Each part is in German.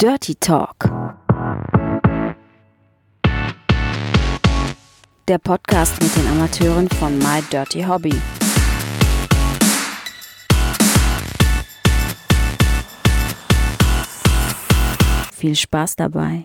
Dirty Talk. Der Podcast mit den Amateuren von My Dirty Hobby. Viel Spaß dabei.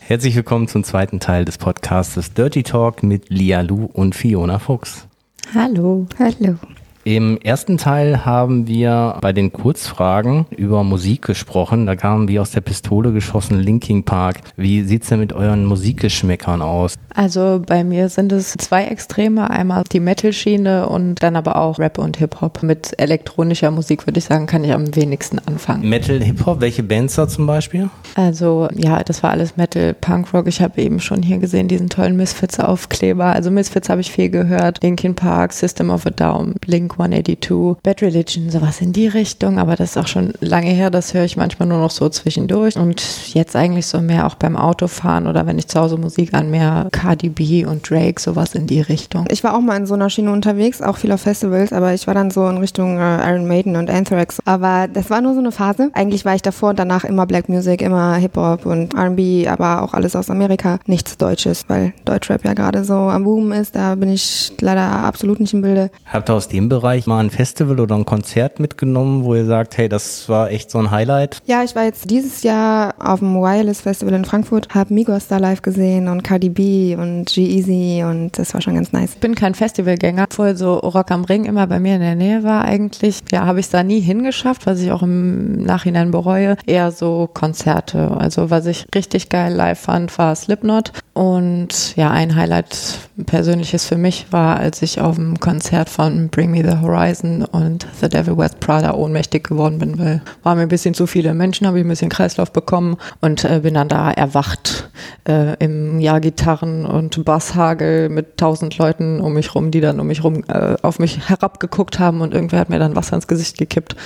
Herzlich willkommen zum zweiten Teil des Podcasts Dirty Talk mit Lia Lu und Fiona Fuchs. Hallo. Hallo. Im ersten Teil haben wir bei den Kurzfragen über Musik gesprochen. Da kamen wie aus der Pistole geschossen Linking Park. Wie sieht's denn mit euren Musikgeschmäckern aus? Also bei mir sind es zwei Extreme. Einmal die Metal-Schiene und dann aber auch Rap und Hip-Hop. Mit elektronischer Musik würde ich sagen, kann ich am wenigsten anfangen. Metal, Hip-Hop, welche Bands da zum Beispiel? Also ja, das war alles Metal, Punkrock. Ich habe eben schon hier gesehen diesen tollen Misfits-Aufkleber. Also Misfits habe ich viel gehört. Linkin Park, System of a Down, Blink 182, Bad Religion, sowas in die Richtung, aber das ist auch schon lange her, das höre ich manchmal nur noch so zwischendurch und jetzt eigentlich so mehr auch beim Autofahren oder wenn ich zu Hause Musik an, mehr Cardi B und Drake, sowas in die Richtung. Ich war auch mal in so einer Schiene unterwegs, auch viel auf Festivals, aber ich war dann so in Richtung äh, Iron Maiden und Anthrax, aber das war nur so eine Phase. Eigentlich war ich davor und danach immer Black Music, immer Hip-Hop und R&B, aber auch alles aus Amerika, nichts Deutsches, weil Deutschrap ja gerade so am Boom ist, da bin ich leider absolut nicht im Bilde. Habt ihr aus dem Bereich Bereich mal ein Festival oder ein Konzert mitgenommen, wo ihr sagt, hey, das war echt so ein Highlight? Ja, ich war jetzt dieses Jahr auf dem Wireless Festival in Frankfurt, habe Migos da live gesehen und Cardi B und G-Eazy und das war schon ganz nice. Ich bin kein Festivalgänger, obwohl so Rock am Ring immer bei mir in der Nähe war eigentlich. Ja, habe ich es da nie hingeschafft, was ich auch im Nachhinein bereue. Eher so Konzerte. Also was ich richtig geil live fand, war Slipknot. Und ja, ein Highlight persönliches für mich war, als ich auf dem Konzert von Bring Me the Horizon und The Devil West Prada ohnmächtig geworden bin, weil waren mir ein bisschen zu viele Menschen, habe ich ein bisschen Kreislauf bekommen und äh, bin dann da erwacht äh, im Jahr Gitarren und Basshagel mit tausend Leuten um mich rum, die dann um mich rum äh, auf mich herabgeguckt haben und irgendwer hat mir dann Wasser ins Gesicht gekippt.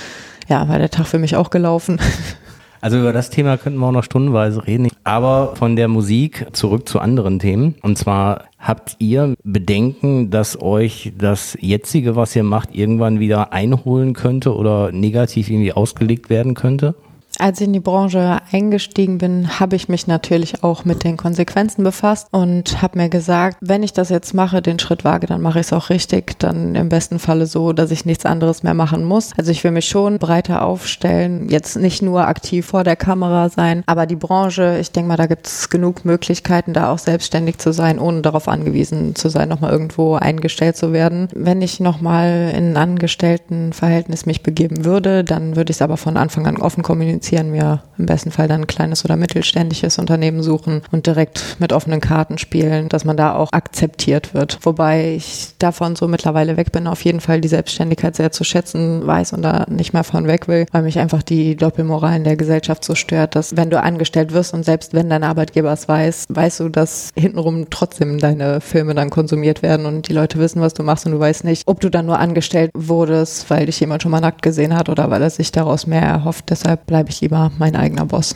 Ja, war der Tag für mich auch gelaufen. Also über das Thema könnten wir auch noch stundenweise reden. Aber von der Musik zurück zu anderen Themen. Und zwar habt ihr Bedenken, dass euch das jetzige, was ihr macht, irgendwann wieder einholen könnte oder negativ irgendwie ausgelegt werden könnte? Als ich in die Branche eingestiegen bin, habe ich mich natürlich auch mit den Konsequenzen befasst und habe mir gesagt, wenn ich das jetzt mache, den Schritt wage, dann mache ich es auch richtig, dann im besten Falle so, dass ich nichts anderes mehr machen muss. Also ich will mich schon breiter aufstellen, jetzt nicht nur aktiv vor der Kamera sein, aber die Branche, ich denke mal, da gibt es genug Möglichkeiten, da auch selbstständig zu sein, ohne darauf angewiesen zu sein, nochmal irgendwo eingestellt zu werden. Wenn ich nochmal in ein Angestelltenverhältnis mich begeben würde, dann würde ich es aber von Anfang an offen kommunizieren kommunizieren, mir im besten Fall dann ein kleines oder mittelständisches Unternehmen suchen und direkt mit offenen Karten spielen, dass man da auch akzeptiert wird. Wobei ich davon so mittlerweile weg bin, auf jeden Fall die Selbstständigkeit sehr zu schätzen weiß und da nicht mehr von weg will, weil mich einfach die Doppelmoral in der Gesellschaft so stört, dass wenn du angestellt wirst und selbst wenn dein Arbeitgeber es weiß, weißt du, dass hintenrum trotzdem deine Filme dann konsumiert werden und die Leute wissen, was du machst und du weißt nicht, ob du dann nur angestellt wurdest, weil dich jemand schon mal nackt gesehen hat oder weil er sich daraus mehr erhofft. Deshalb bleibe ich lieber mein eigener Boss.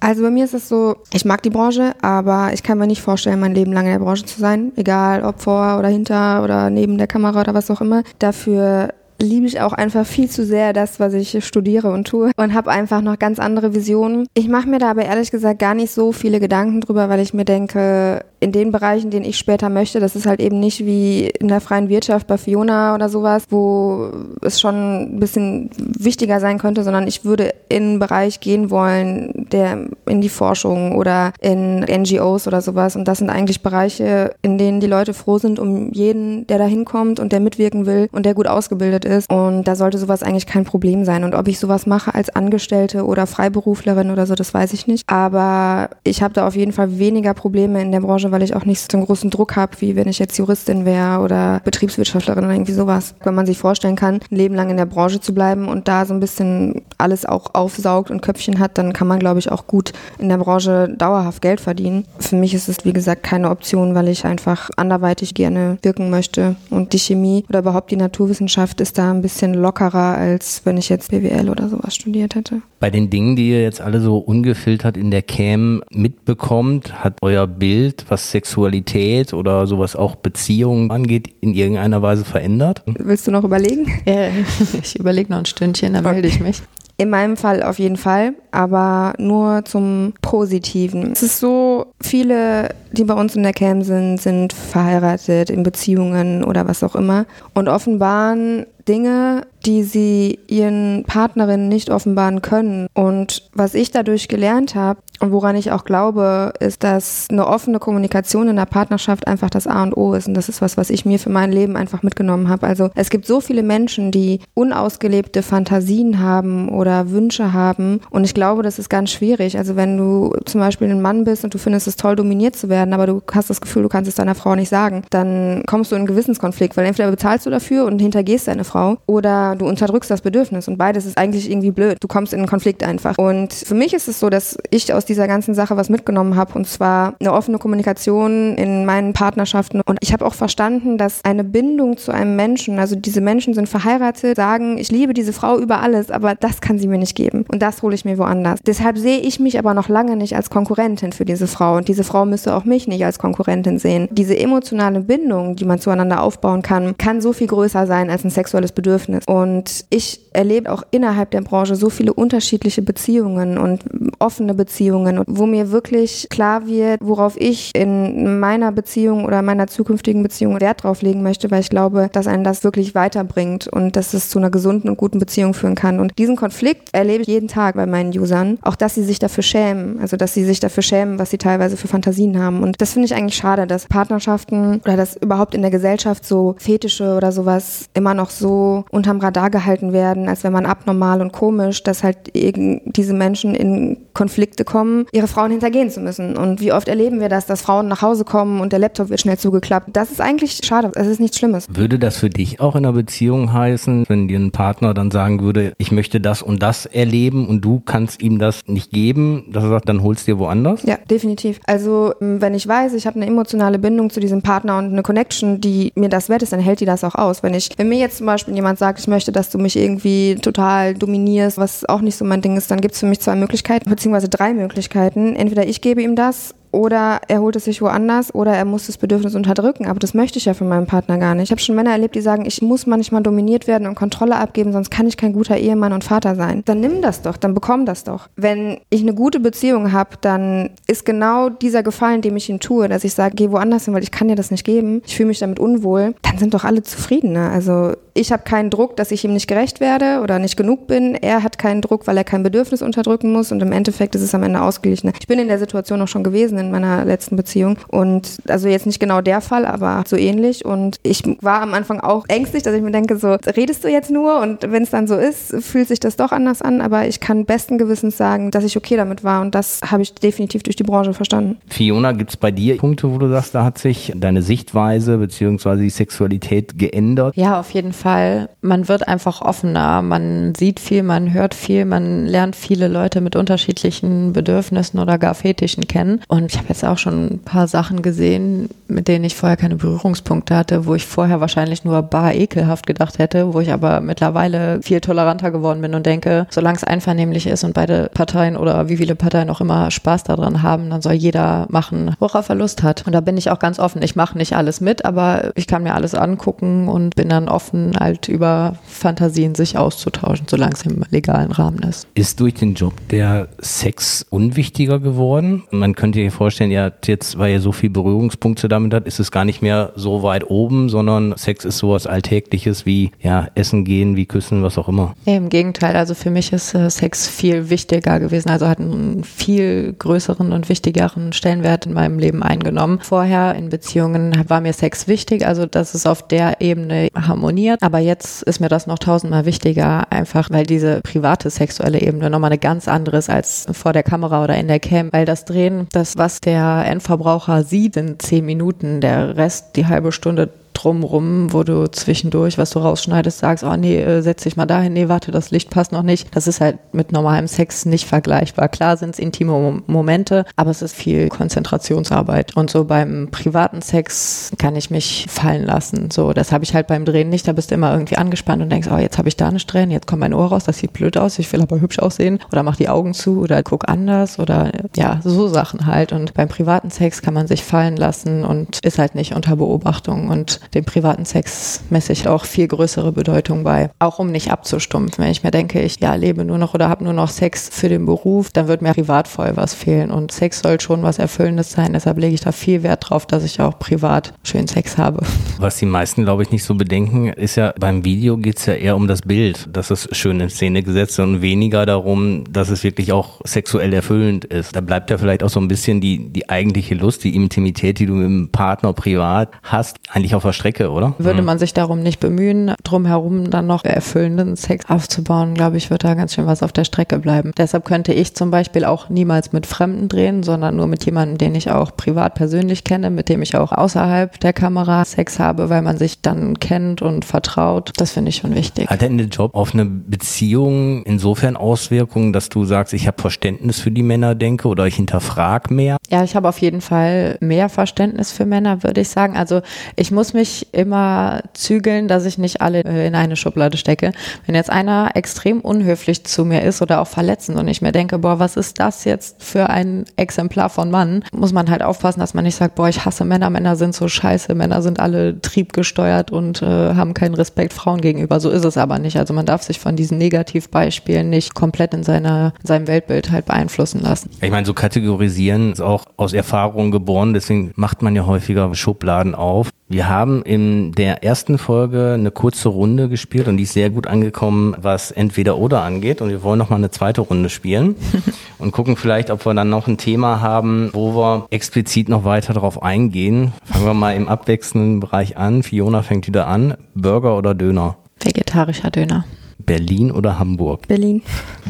Also bei mir ist es so, ich mag die Branche, aber ich kann mir nicht vorstellen, mein Leben lang in der Branche zu sein. Egal ob vor oder hinter oder neben der Kamera oder was auch immer. Dafür liebe ich auch einfach viel zu sehr das, was ich studiere und tue und habe einfach noch ganz andere Visionen. Ich mache mir da aber ehrlich gesagt gar nicht so viele Gedanken drüber, weil ich mir denke, in den Bereichen, den ich später möchte, das ist halt eben nicht wie in der freien Wirtschaft bei Fiona oder sowas, wo es schon ein bisschen wichtiger sein könnte, sondern ich würde in einen Bereich gehen wollen, der in die Forschung oder in NGOs oder sowas. Und das sind eigentlich Bereiche, in denen die Leute froh sind um jeden, der da hinkommt und der mitwirken will und der gut ausgebildet ist. Und da sollte sowas eigentlich kein Problem sein. Und ob ich sowas mache als Angestellte oder Freiberuflerin oder so, das weiß ich nicht. Aber ich habe da auf jeden Fall weniger Probleme in der Branche, weil ich auch nicht so einen großen Druck habe, wie wenn ich jetzt Juristin wäre oder Betriebswirtschaftlerin oder irgendwie sowas. Wenn man sich vorstellen kann, ein Leben lang in der Branche zu bleiben und da so ein bisschen alles auch aufsaugt und Köpfchen hat, dann kann man, glaube ich, auch gut in der Branche dauerhaft Geld verdienen. Für mich ist es, wie gesagt, keine Option, weil ich einfach anderweitig gerne wirken möchte. Und die Chemie oder überhaupt die Naturwissenschaft ist da ein bisschen lockerer, als wenn ich jetzt BWL oder sowas studiert hätte. Bei den Dingen, die ihr jetzt alle so ungefiltert in der Cam mitbekommt, hat euer Bild, was Sexualität oder sowas auch Beziehungen angeht, in irgendeiner Weise verändert? Willst du noch überlegen? Ja, ich überlege noch ein Stündchen, dann melde ich mich. In meinem Fall auf jeden Fall, aber nur zum Positiven. Es ist so, viele, die bei uns in der Cam sind, sind verheiratet, in Beziehungen oder was auch immer und offenbaren Dinge, die sie ihren Partnerinnen nicht offenbaren können. Und was ich dadurch gelernt habe und woran ich auch glaube, ist, dass eine offene Kommunikation in der Partnerschaft einfach das A und O ist. Und das ist was, was ich mir für mein Leben einfach mitgenommen habe. Also es gibt so viele Menschen, die unausgelebte Fantasien haben oder Wünsche haben. Und ich glaube, das ist ganz schwierig. Also wenn du zum Beispiel ein Mann bist und du findest es toll, dominiert zu werden, aber du hast das Gefühl, du kannst es deiner Frau nicht sagen, dann kommst du in einen Gewissenskonflikt, weil entweder bezahlst du dafür und hintergehst deine Frau oder du unterdrückst das Bedürfnis. Und beides ist eigentlich irgendwie blöd. Du kommst in einen Konflikt einfach. Und für mich ist es so, dass ich aus dieser ganzen Sache was mitgenommen habe. Und zwar eine offene Kommunikation in meinen Partnerschaften. Und ich habe auch verstanden, dass eine Bindung zu einem Menschen, also diese Menschen sind verheiratet, sagen, ich liebe diese Frau über alles, aber das kann sie mir nicht geben. Und das hole ich mir woanders. Deshalb sehe ich mich aber noch lange nicht als Konkurrentin für diese Frau. Und diese Frau müsste auch mich nicht als Konkurrentin sehen. Diese emotionale Bindung, die man zueinander aufbauen kann, kann so viel größer sein als ein sexuelles Bedürfnis. Und ich erlebe auch innerhalb der Branche so viele unterschiedliche Beziehungen und offene Beziehungen, wo mir wirklich klar wird, worauf ich in meiner Beziehung oder meiner zukünftigen Beziehung Wert drauf legen möchte, weil ich glaube, dass einen das wirklich weiterbringt und dass es zu einer gesunden und guten Beziehung führen kann. Und diesen Konflikt erlebe ich jeden Tag bei meinen Usern. Auch, dass sie sich dafür schämen, also dass sie sich dafür schämen, was sie teilweise für Fantasien haben. Und das finde ich eigentlich schade, dass Partnerschaften oder dass überhaupt in der Gesellschaft so Fetische oder sowas immer noch so unterm Radar gehalten werden, als wenn man abnormal und komisch, dass halt diese Menschen in Konflikte kommen, ihre Frauen hintergehen zu müssen. Und wie oft erleben wir das, dass Frauen nach Hause kommen und der Laptop wird schnell zugeklappt. Das ist eigentlich schade. Es ist nichts Schlimmes. Würde das für dich auch in einer Beziehung heißen, wenn dir ein Partner dann sagen würde, ich möchte das und das erleben und du kannst ihm das nicht geben, dass er sagt, dann holst dir woanders? Ja, definitiv. Also wenn ich weiß, ich habe eine emotionale Bindung zu diesem Partner und eine Connection, die mir das wert ist, dann hält die das auch aus. Wenn ich, wenn mir jetzt zum Beispiel jemand sagt, ich möchte, dass du mich irgendwie total dominierst, was auch nicht so mein Ding ist, dann gibt es für mich zwei Möglichkeiten, beziehungsweise drei Möglichkeiten. Entweder ich gebe ihm das oder er holt es sich woanders oder er muss das Bedürfnis unterdrücken. Aber das möchte ich ja von meinem Partner gar nicht. Ich habe schon Männer erlebt, die sagen, ich muss manchmal dominiert werden und Kontrolle abgeben, sonst kann ich kein guter Ehemann und Vater sein. Dann nimm das doch, dann bekomm das doch. Wenn ich eine gute Beziehung habe, dann ist genau dieser Gefallen, dem ich ihn tue, dass ich sage, geh woanders hin, weil ich kann dir das nicht geben. Ich fühle mich damit unwohl. Dann sind doch alle zufrieden. Ne? Also ich habe keinen Druck, dass ich ihm nicht gerecht werde oder nicht genug bin. Er hat keinen Druck, weil er kein Bedürfnis unterdrücken muss und im Endeffekt ist es am Ende ausgeglichen. Ich bin in der Situation auch schon gewesen in meiner letzten Beziehung. Und also jetzt nicht genau der Fall, aber so ähnlich. Und ich war am Anfang auch ängstlich, dass ich mir denke, so, redest du jetzt nur? Und wenn es dann so ist, fühlt sich das doch anders an. Aber ich kann besten Gewissens sagen, dass ich okay damit war. Und das habe ich definitiv durch die Branche verstanden. Fiona, gibt es bei dir Punkte, wo du sagst, da hat sich deine Sichtweise bzw. die Sexualität geändert? Ja, auf jeden Fall. Man wird einfach offener. Man sieht viel, man hört viel, man lernt viele Leute mit unterschiedlichen Bedürfnissen oder gar Fetischen kennen. Und ich habe jetzt auch schon ein paar Sachen gesehen, mit denen ich vorher keine Berührungspunkte hatte, wo ich vorher wahrscheinlich nur bar ekelhaft gedacht hätte, wo ich aber mittlerweile viel toleranter geworden bin und denke, solange es einvernehmlich ist und beide Parteien oder wie viele Parteien auch immer Spaß daran haben, dann soll jeder machen, worauf er Lust hat. Und da bin ich auch ganz offen. Ich mache nicht alles mit, aber ich kann mir alles angucken und bin dann offen, halt über Fantasien sich auszutauschen, solange es im legalen Rahmen ist. Ist durch den Job der Sex unwichtiger geworden? Man könnte sich vorstellen, ja, jetzt, weil ihr so viel Berührungspunkte damit hat, ist es gar nicht mehr so weit oben, sondern Sex ist sowas Alltägliches wie ja, Essen gehen, wie Küssen, was auch immer. Ja, Im Gegenteil, also für mich ist äh, Sex viel wichtiger gewesen, also hat einen viel größeren und wichtigeren Stellenwert in meinem Leben eingenommen. Vorher in Beziehungen war mir Sex wichtig, also dass es auf der Ebene harmoniert, aber jetzt ist mir das noch tausendmal wichtiger, einfach weil diese private sexuelle Ebene nochmal eine ganz andere ist als vor der Kamera oder in der Cam, weil das Drehen, das was der Endverbraucher sieht in zehn Minuten, der Rest die halbe Stunde drumrum, wo du zwischendurch, was du rausschneidest, sagst, oh nee, äh, setz dich mal dahin, nee, warte, das Licht passt noch nicht. Das ist halt mit normalem Sex nicht vergleichbar. Klar sind es intime Momente, aber es ist viel Konzentrationsarbeit. Und so beim privaten Sex kann ich mich fallen lassen. So, das habe ich halt beim Drehen nicht. Da bist du immer irgendwie angespannt und denkst, oh, jetzt habe ich da eine Strähne, jetzt kommt mein Ohr raus, das sieht blöd aus, ich will aber hübsch aussehen. Oder mach die Augen zu oder guck anders oder ja, so Sachen halt. Und beim privaten Sex kann man sich fallen lassen und ist halt nicht unter Beobachtung. Und dem privaten Sex messe ich auch viel größere Bedeutung bei. Auch um nicht abzustumpfen. Wenn ich mir denke, ich ja, lebe nur noch oder habe nur noch Sex für den Beruf, dann wird mir privat voll was fehlen. Und Sex soll schon was Erfüllendes sein. Deshalb lege ich da viel Wert drauf, dass ich auch privat schön Sex habe. Was die meisten, glaube ich, nicht so bedenken, ist ja, beim Video geht es ja eher um das Bild, dass es schön in Szene gesetzt ist und weniger darum, dass es wirklich auch sexuell erfüllend ist. Da bleibt ja vielleicht auch so ein bisschen die, die eigentliche Lust, die Intimität, die du mit dem Partner privat hast, eigentlich auf der Strecke, oder? Würde man sich darum nicht bemühen, drumherum dann noch erfüllenden Sex aufzubauen, glaube ich, wird da ganz schön was auf der Strecke bleiben. Deshalb könnte ich zum Beispiel auch niemals mit Fremden drehen, sondern nur mit jemandem, den ich auch privat persönlich kenne, mit dem ich auch außerhalb der Kamera Sex habe, weil man sich dann kennt und vertraut. Das finde ich schon wichtig. Hat denn der Job auf eine Beziehung insofern Auswirkungen, dass du sagst, ich habe Verständnis für die Männer, denke, oder ich hinterfrage mehr? Ja, ich habe auf jeden Fall mehr Verständnis für Männer, würde ich sagen. Also ich muss mich immer zügeln, dass ich nicht alle äh, in eine Schublade stecke. Wenn jetzt einer extrem unhöflich zu mir ist oder auch verletzend und ich mir denke, boah, was ist das jetzt für ein Exemplar von Mann, muss man halt aufpassen, dass man nicht sagt, boah, ich hasse Männer, Männer sind so scheiße, Männer sind alle triebgesteuert und äh, haben keinen Respekt Frauen gegenüber. So ist es aber nicht. Also man darf sich von diesen Negativbeispielen nicht komplett in, seiner, in seinem Weltbild halt beeinflussen lassen. Ich meine, so kategorisieren ist auch aus Erfahrung geboren, deswegen macht man ja häufiger Schubladen auf. Wir haben in der ersten Folge eine kurze Runde gespielt und die ist sehr gut angekommen, was entweder oder angeht. Und wir wollen noch mal eine zweite Runde spielen und gucken vielleicht, ob wir dann noch ein Thema haben, wo wir explizit noch weiter darauf eingehen. Fangen wir mal im abwechselnden Bereich an. Fiona fängt wieder an. Burger oder Döner? Vegetarischer Döner. Berlin oder Hamburg? Berlin.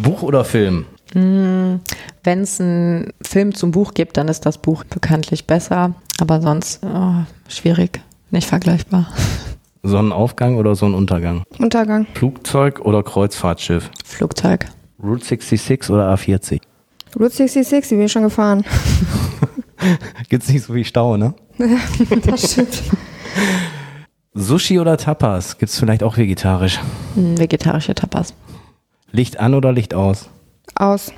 Buch oder Film? Wenn es einen Film zum Buch gibt, dann ist das Buch bekanntlich besser. Aber sonst oh, schwierig, nicht vergleichbar. Sonnenaufgang oder Sonnenuntergang? Untergang. Flugzeug oder Kreuzfahrtschiff? Flugzeug. Route 66 oder A40? Route 66, die bin ich schon gefahren. Gibt's nicht so viel Stau, ne? das stimmt. Sushi oder Tapas? Gibt's vielleicht auch vegetarisch? Hm, Vegetarische Tapas. Licht an oder Licht aus? Aus.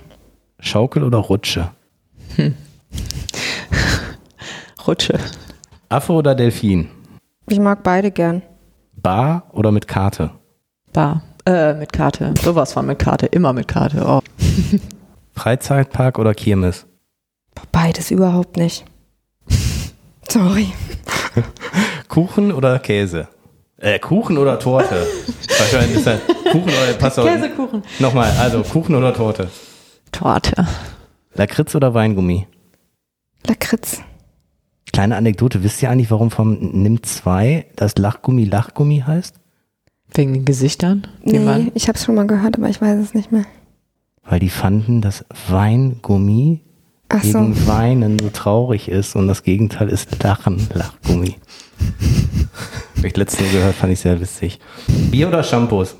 Schaukel oder Rutsche? Rutsche. Affe oder Delfin? Ich mag beide gern. Bar oder mit Karte? Bar. Äh, mit Karte. Sowas von mit Karte. Immer mit Karte. Oh. Freizeitpark oder Kirmes? Beides überhaupt nicht. Sorry. Kuchen oder Käse? Äh, Kuchen oder Torte? Wahrscheinlich ist das Kuchen oder. Käsekuchen. Nochmal, also Kuchen oder Torte? Torte. Lakritz oder Weingummi? Lakritz. Kleine Anekdote, wisst ihr eigentlich, warum vom NIM 2 das Lachgummi Lachgummi heißt? Wegen den Gesichtern, Nee, man. ich habe es schon mal gehört, aber ich weiß es nicht mehr. Weil die fanden, dass Weingummi Ach so. wegen Weinen so traurig ist und das Gegenteil ist Lachen, Lachgummi. Hab ich letztens gehört, fand ich sehr witzig. Bier oder Shampoos?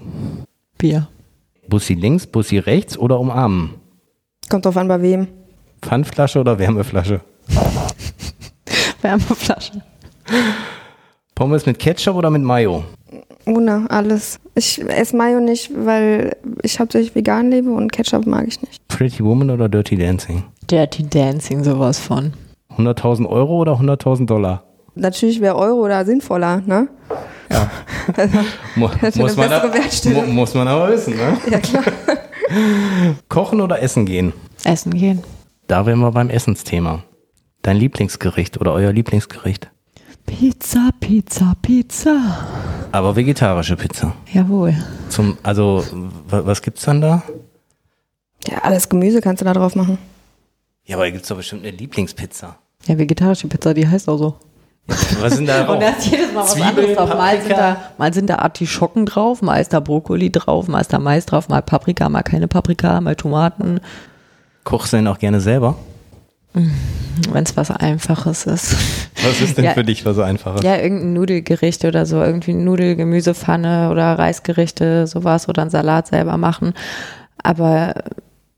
Bier. Bussi links, Bussi rechts oder umarmen? Kommt drauf an, bei wem. Pfandflasche oder Wärmeflasche? Wärmeflasche. Pommes mit Ketchup oder mit Mayo? Ohne alles. Ich esse Mayo nicht, weil ich hauptsächlich vegan lebe und Ketchup mag ich nicht. Pretty Woman oder Dirty Dancing? Dirty Dancing, sowas von. 100.000 Euro oder 100.000 Dollar? Natürlich wäre Euro da sinnvoller, ne? Ja. Mu- Das ist eine bessere Wertstellung. mu- muss man aber wissen, ne? Ja, klar. Kochen oder essen gehen? Essen gehen. Da wären wir beim Essensthema. Dein Lieblingsgericht oder euer Lieblingsgericht? Pizza, Pizza, Pizza. Aber vegetarische Pizza. Jawohl. Zum, also, wa- was gibt's dann da? Ja, alles Gemüse kannst du da drauf machen. Ja, aber da gibt's doch bestimmt eine Lieblingspizza. Ja, vegetarische Pizza, die heißt auch so. Was sind da Und drauf? da ist jedes Mal was Zwiebeln, anderes drauf. Mal sind, Paprika. da, mal sind da Artischocken drauf, mal ist da Brokkoli drauf, mal ist da Mais drauf, mal Paprika, mal keine Paprika, mal Tomaten. Kochst du denn auch gerne selber? Wenn es was Einfaches ist. Was ist denn Ja. für dich was Einfaches? Ja, irgendein Nudelgericht oder so, irgendwie Nudel, Gemüsepfanne oder Reisgerichte, sowas oder einen Salat selber machen. Aber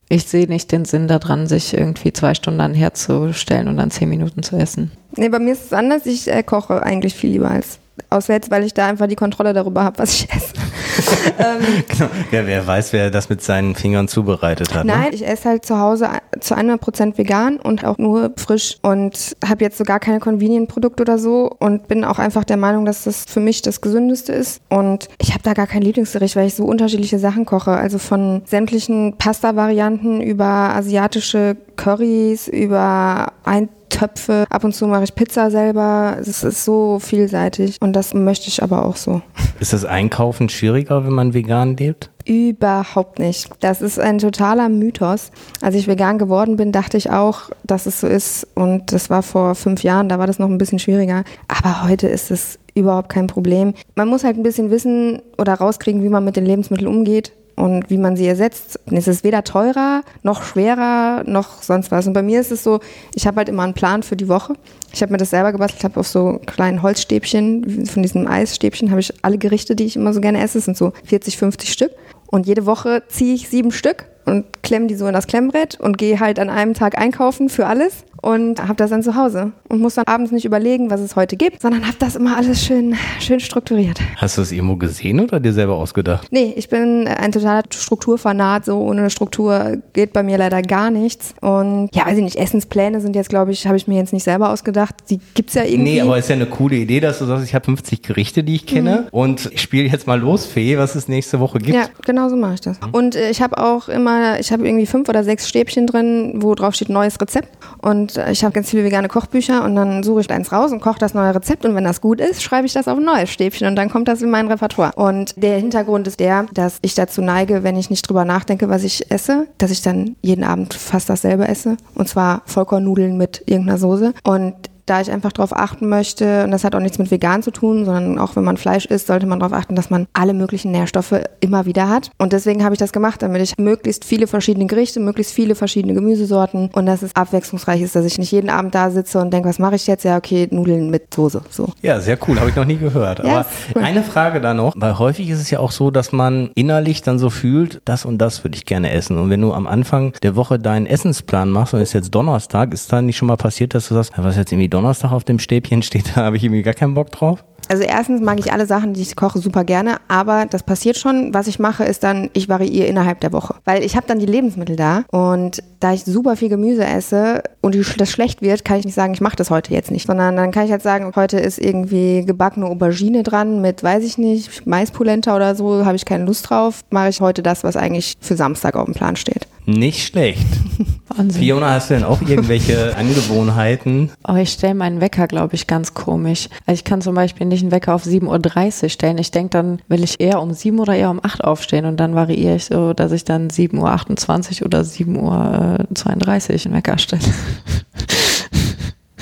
ich sehe nicht den Sinn daran, sich irgendwie zwei Stunden herzustellen und dann zehn Minuten zu essen. Nee, bei mir ist es anders. Ich äh, koche eigentlich viel lieber als auswärts, weil ich da einfach die Kontrolle darüber habe, was ich esse. ähm, genau. Ja, wer weiß, wer das mit seinen Fingern zubereitet hat. Ne? Nein, ne? ich esse halt zu Hause zu 100% vegan und auch nur frisch und habe jetzt so gar keine Convenient-Produkte oder so und bin auch einfach der Meinung, dass das für mich das Gesündeste ist. Und ich habe da gar kein Lieblingsgericht, weil ich so unterschiedliche Sachen koche. Also von sämtlichen Pasta-Varianten über asiatische Currys, über ein Töpfe. Ab und zu mache ich Pizza selber. Es ist so vielseitig und das möchte ich aber auch so. Ist das Einkaufen schwieriger, wenn man vegan lebt? Überhaupt nicht. Das ist ein totaler Mythos. Als ich vegan geworden bin, dachte ich auch, dass es so ist. Und das war vor fünf Jahren, da war das noch ein bisschen schwieriger. Aber heute ist es überhaupt kein Problem. Man muss halt ein bisschen wissen oder rauskriegen, wie man mit den Lebensmitteln umgeht und wie man sie ersetzt. Und es ist weder teurer, noch schwerer, noch sonst was. Und bei mir ist es so, ich habe halt immer einen Plan für die Woche. Ich habe mir das selber gebastelt, habe auf so kleinen Holzstäbchen, von diesem Eisstäbchen, habe ich alle Gerichte, die ich immer so gerne esse, sind so 40, 50 Stück. Und jede Woche ziehe ich sieben Stück und klemme die so in das Klemmbrett und gehe halt an einem Tag einkaufen für alles und habe das dann zu Hause und muss dann abends nicht überlegen, was es heute gibt, sondern habe das immer alles schön, schön strukturiert. Hast du es irgendwo gesehen oder dir selber ausgedacht? Nee, ich bin ein totaler Strukturfanat, so ohne Struktur geht bei mir leider gar nichts und ja, weiß ich nicht, Essenspläne sind jetzt, glaube ich, habe ich mir jetzt nicht selber ausgedacht, die gibt es ja irgendwie. Nee, aber ist ja eine coole Idee, dass du sagst, ich habe 50 Gerichte, die ich kenne mhm. und ich spiele jetzt mal los, Fee, was es nächste Woche gibt. Ja, genau so mache ich das. Und äh, ich habe auch immer, ich habe irgendwie fünf oder sechs Stäbchen drin, wo drauf steht neues Rezept. Und und ich habe ganz viele vegane Kochbücher und dann suche ich eins raus und koche das neue Rezept. Und wenn das gut ist, schreibe ich das auf ein neues Stäbchen und dann kommt das in mein Repertoire. Und der Hintergrund ist der, dass ich dazu neige, wenn ich nicht drüber nachdenke, was ich esse, dass ich dann jeden Abend fast dasselbe esse. Und zwar Vollkornnudeln mit irgendeiner Soße. Und da ich einfach darauf achten möchte, und das hat auch nichts mit vegan zu tun, sondern auch wenn man Fleisch isst, sollte man darauf achten, dass man alle möglichen Nährstoffe immer wieder hat. Und deswegen habe ich das gemacht, damit ich möglichst viele verschiedene Gerichte, möglichst viele verschiedene Gemüsesorten und dass es abwechslungsreich ist, dass ich nicht jeden Abend da sitze und denke, was mache ich jetzt? Ja, okay, Nudeln mit Soße. So. Ja, sehr cool, habe ich noch nie gehört. Ja, Aber cool. eine Frage da noch, weil häufig ist es ja auch so, dass man innerlich dann so fühlt, das und das würde ich gerne essen. Und wenn du am Anfang der Woche deinen Essensplan machst und es ist jetzt Donnerstag, ist da nicht schon mal passiert, dass du sagst, was jetzt irgendwie Donnerstag auf dem Stäbchen steht, da habe ich irgendwie gar keinen Bock drauf? Also erstens mag ich alle Sachen, die ich koche, super gerne, aber das passiert schon. Was ich mache, ist dann, ich variiere innerhalb der Woche. Weil ich habe dann die Lebensmittel da und da ich super viel Gemüse esse und das schlecht wird, kann ich nicht sagen, ich mache das heute jetzt nicht. Sondern dann kann ich halt sagen, heute ist irgendwie gebackene Aubergine dran mit, weiß ich nicht, Maispolenta oder so, habe ich keine Lust drauf. Mache ich heute das, was eigentlich für Samstag auf dem Plan steht. Nicht schlecht. Wahnsinn. Fiona, hast du denn auch irgendwelche Angewohnheiten? Oh, ich stelle meinen Wecker, glaube ich, ganz komisch. Also ich kann zum Beispiel nicht einen Wecker auf 7.30 Uhr stellen. Ich denke, dann will ich eher um 7 oder eher um 8 aufstehen und dann variiere ich so, dass ich dann 7.28 Uhr oder 7.32 Uhr einen Wecker stelle.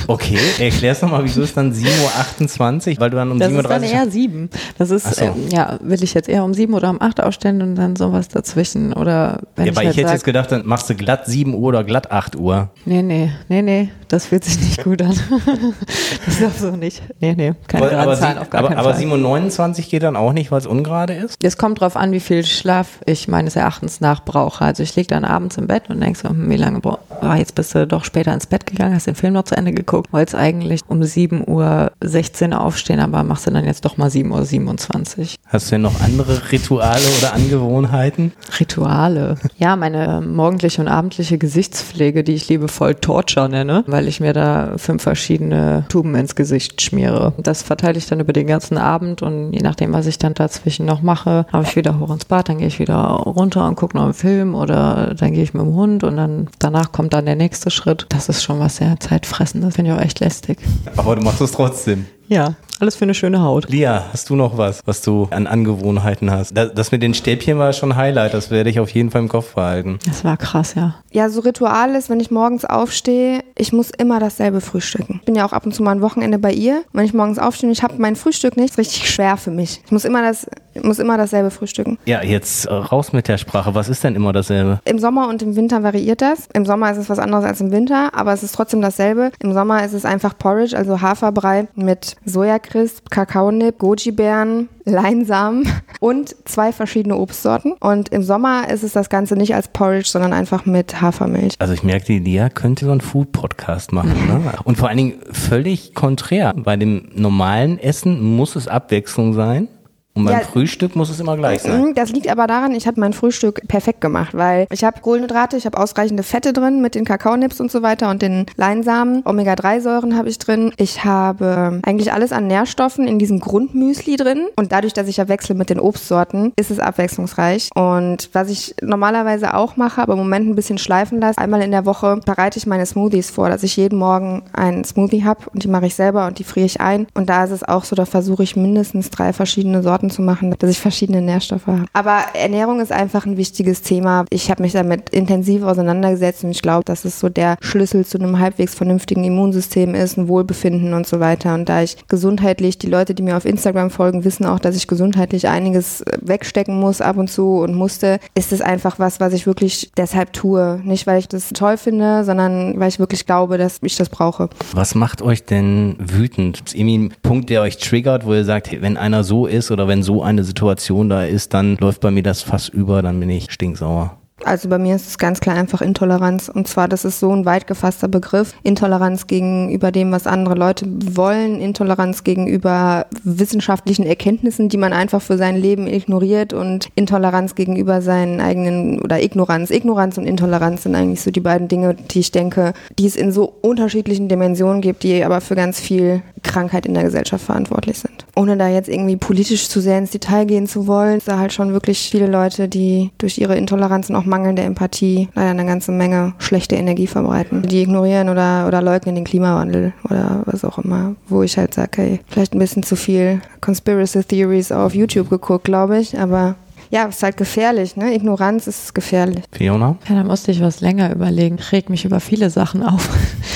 Okay, erklär's nochmal, wieso ist dann 7.28 Uhr, weil du dann um 7.30 Uhr... Das ist dann eher 7. Das ist, so. äh, ja, will ich jetzt eher um 7 oder um 8 aufstellen und dann sowas dazwischen oder wenn ja, ich weil halt ich hätte sag, jetzt gedacht, dann machst du glatt 7 Uhr oder glatt 8 Uhr. Nee, nee, nee, nee, das fühlt sich nicht gut an. das ist auch so nicht. Nee, nee, keine aber, aber, Zahlen, auf gar aber, aber 7.29 geht dann auch nicht, weil es ungerade ist? Es kommt drauf an, wie viel Schlaf ich meines Erachtens nach brauche. Also ich liege dann abends im Bett und denke so, hm, wie lange oh, jetzt bist du doch später ins Bett gegangen, hast den Film noch zu Ende geguckt, wolltest eigentlich um 7.16 Uhr aufstehen, aber machst du dann jetzt doch mal 7.27 Uhr. Hast du denn noch andere Rituale oder Angewohnheiten? Rituale? Ja, meine morgendliche und abendliche Gesichtspflege, die ich liebevoll Torture nenne, weil ich mir da fünf verschiedene Tuben ins Gesicht schmiere. Das verteile ich dann über den ganzen Abend und je nachdem, was ich dann dazwischen noch mache, habe ich wieder hoch ins Bad, dann gehe ich wieder runter und gucke noch einen Film oder dann gehe ich mit dem Hund und dann danach kommt dann der nächste Schritt. Das ist schon was sehr zeitfressendes, finde ich auch echt lästig. Aber du machst es trotzdem. Ja, alles für eine schöne Haut. Lia, hast du noch was, was du an Angewohnheiten hast? Das, das mit den Stäbchen war schon Highlight, das werde ich auf jeden Fall im Kopf behalten. Das war krass, ja. Ja, so Ritual ist, wenn ich morgens aufstehe, ich muss immer dasselbe frühstücken. Ich bin ja auch ab und zu mal ein Wochenende bei ihr. Wenn ich morgens aufstehe und ich habe mein Frühstück nicht, ist richtig schwer für mich. Ich muss immer das Ich muss immer dasselbe frühstücken. Ja, jetzt raus mit der Sprache. Was ist denn immer dasselbe? Im Sommer und im Winter variiert das. Im Sommer ist es was anderes als im Winter, aber es ist trotzdem dasselbe. Im Sommer ist es einfach Porridge, also Haferbrei mit Sojakrisp, Kakaonip, Goji-Beeren, Leinsamen und zwei verschiedene Obstsorten. Und im Sommer ist es das Ganze nicht als Porridge, sondern einfach mit Hafermilch. Also ich merke, die Lia könnte so einen Food-Podcast machen. Ne? Und vor allen Dingen völlig konträr. Bei dem normalen Essen muss es Abwechslung sein. Und beim Ja. Frühstück muss es immer gleich sein. Mhm, Das liegt aber daran, ich habe mein Frühstück perfekt gemacht, weil ich habe Kohlenhydrate, ich habe ausreichende Fette drin mit den Kakaonips und so weiter und den Leinsamen. Omega-3-Säuren habe ich drin. Ich habe eigentlich alles an Nährstoffen in diesem Grundmüsli drin. Und dadurch, dass ich ja wechsle mit den Obstsorten, ist es abwechslungsreich. Und was ich normalerweise auch mache, aber im Moment ein bisschen schleifen lasse, einmal in der Woche bereite ich meine Smoothies vor, dass ich jeden Morgen einen Smoothie habe und die mache ich selber und die friere ich ein. Und da ist es auch so, da versuche ich mindestens drei verschiedene Sorten zu machen, dass ich verschiedene Nährstoffe habe. Aber Ernährung ist einfach ein wichtiges Thema. Ich habe mich damit intensiv auseinandergesetzt und ich glaube, dass es so der Schlüssel zu einem halbwegs vernünftigen Immunsystem ist, ein Wohlbefinden und so weiter. Und da ich gesundheitlich, die Leute, die mir auf Instagram folgen, wissen auch, dass ich gesundheitlich einiges äh, wegstecken muss ab und zu und musste, ist es einfach was, was ich wirklich deshalb tue. Nicht, weil ich das toll finde, sondern weil ich wirklich glaube, dass ich das brauche. Was macht euch denn wütend? Irgendwie ein Punkt, der euch triggert, wo ihr sagt, wenn einer so ist oder wenn so eine Situation da ist, dann läuft bei mir das Fass über, dann bin ich stinksauer. Also bei mir ist es ganz klar einfach Intoleranz. Und zwar, das ist so ein weit gefasster Begriff. Intoleranz gegenüber dem, was andere Leute wollen. Intoleranz gegenüber wissenschaftlichen Erkenntnissen, die man einfach für sein Leben ignoriert. Und Intoleranz gegenüber seinen eigenen, oder Ignoranz. Ignoranz und Intoleranz sind eigentlich so die beiden Dinge, die ich denke, die es in so unterschiedlichen Dimensionen gibt, die aber für ganz viel Krankheit in der Gesellschaft verantwortlich sind. Ohne da jetzt irgendwie politisch zu sehr ins Detail gehen zu wollen, ist da halt schon wirklich viele Leute, die durch ihre Intoleranz und auch mangelnde Empathie leider eine ganze Menge schlechte Energie verbreiten. Die ignorieren oder, oder leugnen den Klimawandel oder was auch immer. Wo ich halt sage, hey, vielleicht ein bisschen zu viel Conspiracy Theories auf YouTube geguckt, glaube ich, aber ja, ist halt gefährlich, ne? Ignoranz ist gefährlich. Fiona? Ja, da musste ich was länger überlegen. Ich reg mich über viele Sachen auf.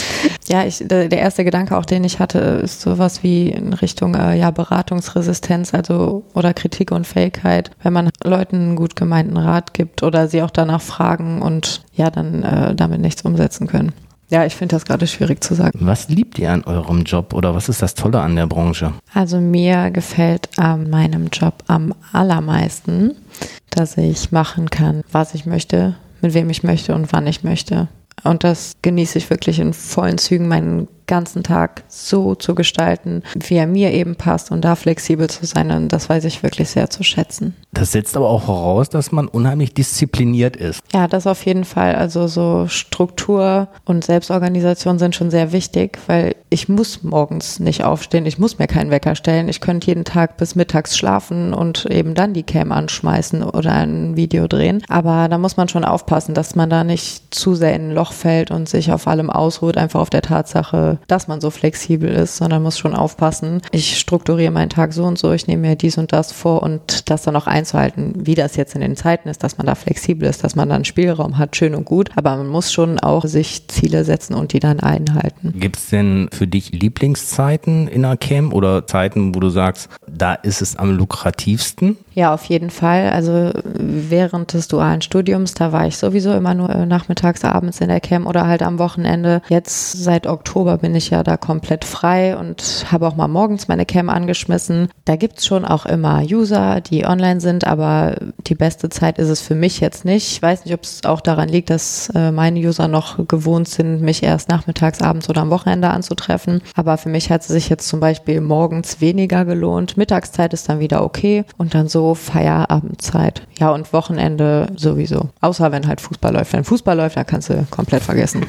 ja, ich, der erste Gedanke auch, den ich hatte, ist sowas wie in Richtung äh, ja, Beratungsresistenz, also oder Kritik und Fähigkeit, wenn man Leuten einen gut gemeinten Rat gibt oder sie auch danach fragen und ja, dann äh, damit nichts umsetzen können. Ja, ich finde das gerade schwierig zu sagen. Was liebt ihr an eurem Job oder was ist das Tolle an der Branche? Also mir gefällt an meinem Job am allermeisten, dass ich machen kann, was ich möchte, mit wem ich möchte und wann ich möchte. Und das genieße ich wirklich in vollen Zügen, meinen ganzen Tag so zu gestalten, wie er mir eben passt und da flexibel zu sein. Und das weiß ich wirklich sehr zu schätzen. Das setzt aber auch voraus, dass man unheimlich diszipliniert ist. Ja, das auf jeden Fall. Also so Struktur und Selbstorganisation sind schon sehr wichtig, weil ich muss morgens nicht aufstehen, ich muss mir keinen Wecker stellen. Ich könnte jeden Tag bis mittags schlafen und eben dann die Cam anschmeißen oder ein Video drehen. Aber da muss man schon aufpassen, dass man da nicht zu sehr in ein Loch fällt und sich auf allem ausruht, einfach auf der Tatsache, dass man so flexibel ist, sondern muss schon aufpassen. Ich strukturiere meinen Tag so und so, ich nehme mir dies und das vor und das dann auch einzuhalten, wie das jetzt in den Zeiten ist, dass man da flexibel ist, dass man dann Spielraum hat, schön und gut. Aber man muss schon auch sich Ziele setzen und die dann einhalten. Gibt es denn für dich Lieblingszeiten in der Cam oder Zeiten, wo du sagst, da ist es am lukrativsten? Ja, auf jeden Fall. Also während des dualen Studiums, da war ich sowieso immer nur äh, nachmittags, abends in der Cam oder halt am Wochenende. Jetzt seit Oktober bin ich ja da komplett frei und habe auch mal morgens meine Cam angeschmissen. Da gibt's schon auch immer User, die online sind, aber die beste Zeit ist es für mich jetzt nicht. Ich weiß nicht, ob es auch daran liegt, dass äh, meine User noch gewohnt sind, mich erst nachmittags, abends oder am Wochenende anzutreffen. Aber für mich hat es sich jetzt zum Beispiel morgens weniger gelohnt. Mittagszeit ist dann wieder okay und dann so Feierabendzeit. Ja, und Wochenende sowieso. Außer wenn halt Fußball läuft. Wenn Fußball läuft, dann kannst du komplett vergessen.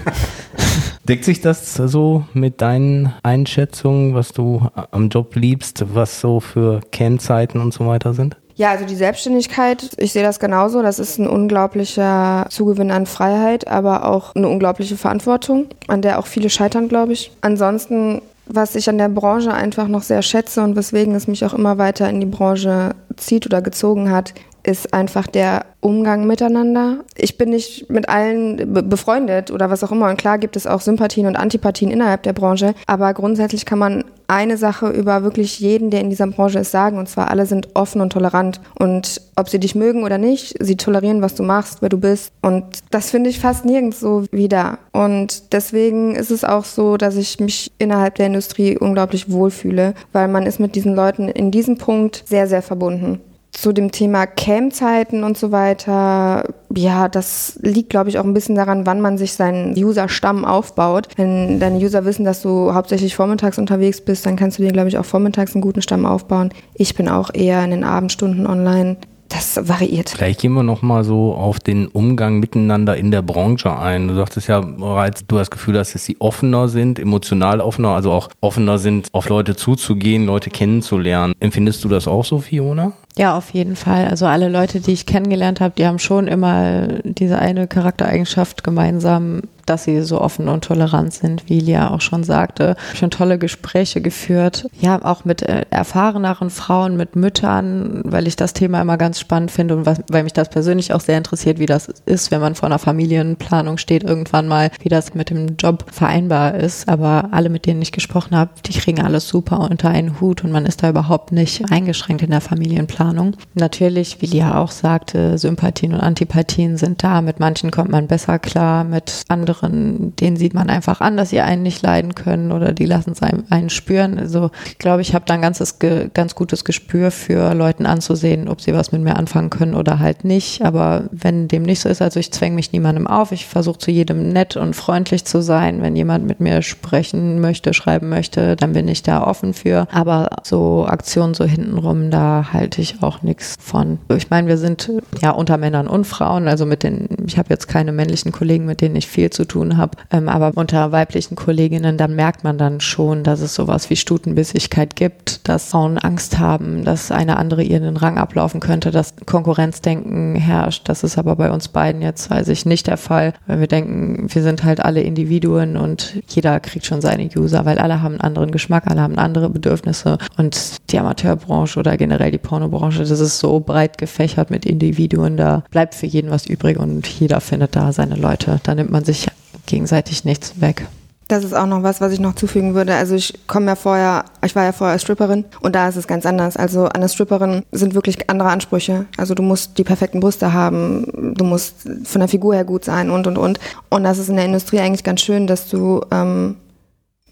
Deckt sich das so mit deinen Einschätzungen, was du am Job liebst, was so für Cam-Zeiten und so weiter sind? Ja, also die Selbstständigkeit, ich sehe das genauso. Das ist ein unglaublicher Zugewinn an Freiheit, aber auch eine unglaubliche Verantwortung, an der auch viele scheitern, glaube ich. Ansonsten, was ich an der Branche einfach noch sehr schätze und weswegen es mich auch immer weiter in die Branche zieht oder gezogen hat, ist einfach der Umgang miteinander. Ich bin nicht mit allen befreundet oder was auch immer. Und klar gibt es auch Sympathien und Antipathien innerhalb der Branche. Aber grundsätzlich kann man eine Sache über wirklich jeden, der in dieser Branche ist, sagen. Und zwar alle sind offen und tolerant. Und ob sie dich mögen oder nicht, sie tolerieren, was du machst, wer du bist. Und das finde ich fast nirgends so wieder. Und deswegen ist es auch so, dass ich mich innerhalb der Industrie unglaublich wohlfühle, weil man ist mit diesen Leuten in diesem Punkt sehr, sehr verbunden zu dem Thema Cam-Zeiten und so weiter, ja, das liegt, glaube ich, auch ein bisschen daran, wann man sich seinen User-Stamm aufbaut. Wenn deine User wissen, dass du hauptsächlich vormittags unterwegs bist, dann kannst du dir, glaube ich, auch vormittags einen guten Stamm aufbauen. Ich bin auch eher in den Abendstunden online das variiert. Vielleicht gehen wir nochmal so auf den Umgang miteinander in der Branche ein. Du sagtest ja bereits, du hast das Gefühl, dass sie offener sind, emotional offener, also auch offener sind, auf Leute zuzugehen, Leute kennenzulernen. Empfindest du das auch so, Fiona? Ja, auf jeden Fall. Also alle Leute, die ich kennengelernt habe, die haben schon immer diese eine Charaktereigenschaft gemeinsam, dass sie so offen und tolerant sind, wie Lia auch schon sagte. Schon tolle Gespräche geführt. Ja, auch mit äh, erfahreneren Frauen, mit Müttern, weil ich das Thema immer ganz spannend finde und was, weil mich das persönlich auch sehr interessiert, wie das ist, wenn man vor einer Familienplanung steht, irgendwann mal, wie das mit dem Job vereinbar ist. Aber alle, mit denen ich gesprochen habe, die kriegen alles super unter einen Hut und man ist da überhaupt nicht eingeschränkt in der Familienplanung. Natürlich, wie Lia auch sagte, Sympathien und Antipathien sind da. Mit manchen kommt man besser klar, mit anderen denen sieht man einfach an, dass sie einen nicht leiden können oder die lassen es einen spüren. Also ich glaube, ich habe da ein ganzes, ganz gutes Gespür für Leuten anzusehen, ob sie was mit mir anfangen können oder halt nicht. Aber wenn dem nicht so ist, also ich zwänge mich niemandem auf. Ich versuche zu jedem nett und freundlich zu sein. Wenn jemand mit mir sprechen möchte, schreiben möchte, dann bin ich da offen für. Aber so Aktionen so hintenrum, da halte ich auch nichts von. Ich meine, wir sind ja unter Männern und Frauen, also mit den, ich habe jetzt keine männlichen Kollegen, mit denen ich viel zu tun habe. Ähm, aber unter weiblichen Kolleginnen, dann merkt man dann schon, dass es sowas wie Stutenbissigkeit gibt, dass Frauen Angst haben, dass eine andere ihr den Rang ablaufen könnte, dass Konkurrenzdenken herrscht. Das ist aber bei uns beiden jetzt, weiß ich, nicht der Fall, weil wir denken, wir sind halt alle Individuen und jeder kriegt schon seine User, weil alle haben einen anderen Geschmack, alle haben andere Bedürfnisse und die Amateurbranche oder generell die Pornobranche, das ist so breit gefächert mit Individuen, da bleibt für jeden was übrig und jeder findet da seine Leute. Da nimmt man sich gegenseitig nichts weg. Das ist auch noch was, was ich noch zufügen würde. Also ich komme ja vorher, ich war ja vorher Stripperin und da ist es ganz anders. Also an der Stripperin sind wirklich andere Ansprüche. Also du musst die perfekten Brüste haben, du musst von der Figur her gut sein und und und. Und das ist in der Industrie eigentlich ganz schön, dass du ähm,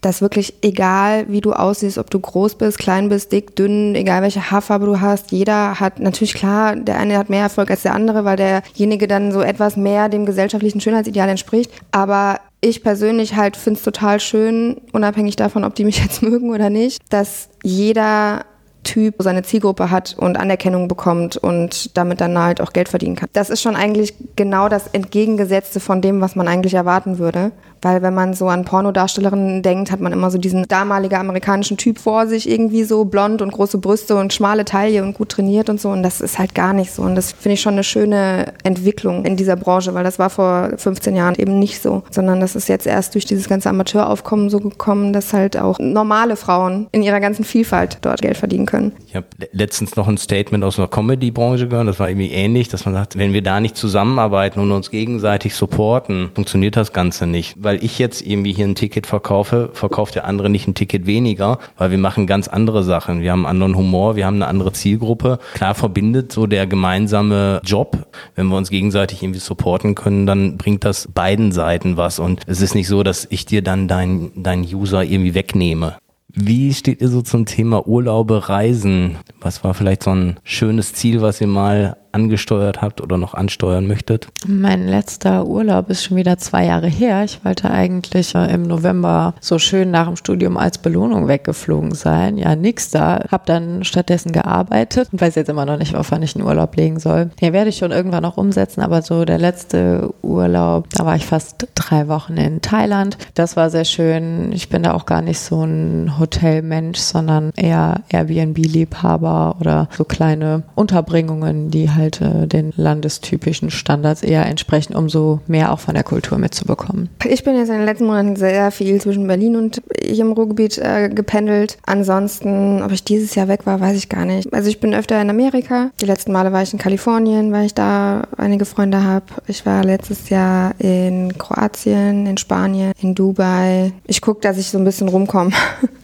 dass wirklich egal, wie du aussiehst, ob du groß bist, klein bist, dick, dünn, egal welche Haarfarbe du hast, jeder hat natürlich klar, der eine hat mehr Erfolg als der andere, weil derjenige dann so etwas mehr dem gesellschaftlichen Schönheitsideal entspricht. Aber ich persönlich halt finde es total schön, unabhängig davon, ob die mich jetzt mögen oder nicht, dass jeder Typ seine Zielgruppe hat und Anerkennung bekommt und damit dann halt auch Geld verdienen kann. Das ist schon eigentlich genau das Entgegengesetzte von dem, was man eigentlich erwarten würde. Weil wenn man so an Pornodarstellerinnen denkt, hat man immer so diesen damaligen amerikanischen Typ vor sich, irgendwie so blond und große Brüste und schmale Taille und gut trainiert und so. Und das ist halt gar nicht so. Und das finde ich schon eine schöne Entwicklung in dieser Branche, weil das war vor 15 Jahren eben nicht so. Sondern das ist jetzt erst durch dieses ganze Amateuraufkommen so gekommen, dass halt auch normale Frauen in ihrer ganzen Vielfalt dort Geld verdienen können. Ich habe letztens noch ein Statement aus einer Comedy-Branche gehört, das war irgendwie ähnlich, dass man sagt, wenn wir da nicht zusammenarbeiten und uns gegenseitig supporten, funktioniert das Ganze nicht weil ich jetzt irgendwie hier ein Ticket verkaufe, verkauft der andere nicht ein Ticket weniger, weil wir machen ganz andere Sachen. Wir haben einen anderen Humor, wir haben eine andere Zielgruppe. Klar verbindet so der gemeinsame Job. Wenn wir uns gegenseitig irgendwie supporten können, dann bringt das beiden Seiten was. Und es ist nicht so, dass ich dir dann deinen dein User irgendwie wegnehme. Wie steht ihr so zum Thema Urlaube, Reisen? Was war vielleicht so ein schönes Ziel, was ihr mal angesteuert habt oder noch ansteuern möchtet? Mein letzter Urlaub ist schon wieder zwei Jahre her. Ich wollte eigentlich äh, im November so schön nach dem Studium als Belohnung weggeflogen sein. Ja, nix da. Hab dann stattdessen gearbeitet und weiß jetzt immer noch nicht, auf wann ich einen Urlaub legen soll. Den werde ich schon irgendwann noch umsetzen, aber so der letzte Urlaub, da war ich fast drei Wochen in Thailand. Das war sehr schön. Ich bin da auch gar nicht so ein Hotelmensch, sondern eher Airbnb-Liebhaber oder so kleine Unterbringungen, die halt halt äh, den landestypischen Standards eher entsprechen, um so mehr auch von der Kultur mitzubekommen. Ich bin jetzt in den letzten Monaten sehr viel zwischen Berlin und ich im Ruhrgebiet äh, gependelt. Ansonsten, ob ich dieses Jahr weg war, weiß ich gar nicht. Also ich bin öfter in Amerika. Die letzten Male war ich in Kalifornien, weil ich da einige Freunde habe. Ich war letztes Jahr in Kroatien, in Spanien, in Dubai. Ich gucke, dass ich so ein bisschen rumkomme.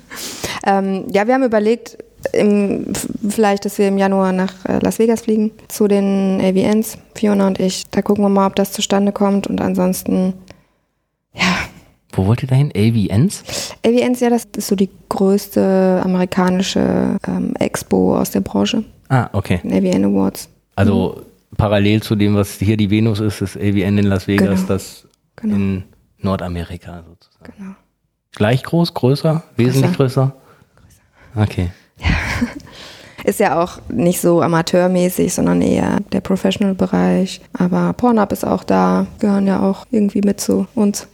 ähm, ja, wir haben überlegt, im, vielleicht, dass wir im Januar nach äh, Las Vegas fliegen zu den AVNs, Fiona und ich. Da gucken wir mal, ob das zustande kommt und ansonsten, ja. Wo wollt ihr dahin? AVNs? AVNs, ja, das ist so die größte amerikanische ähm, Expo aus der Branche. Ah, okay. AVN Awards. Also mhm. parallel zu dem, was hier die Venus ist, ist AVN in Las Vegas, genau. das genau. in Nordamerika sozusagen. Genau. Gleich groß, größer, wesentlich größer? größer. Okay. Ist ja auch nicht so amateurmäßig, sondern eher der Professional-Bereich. Aber Pornhub ist auch da, gehören ja auch irgendwie mit zu uns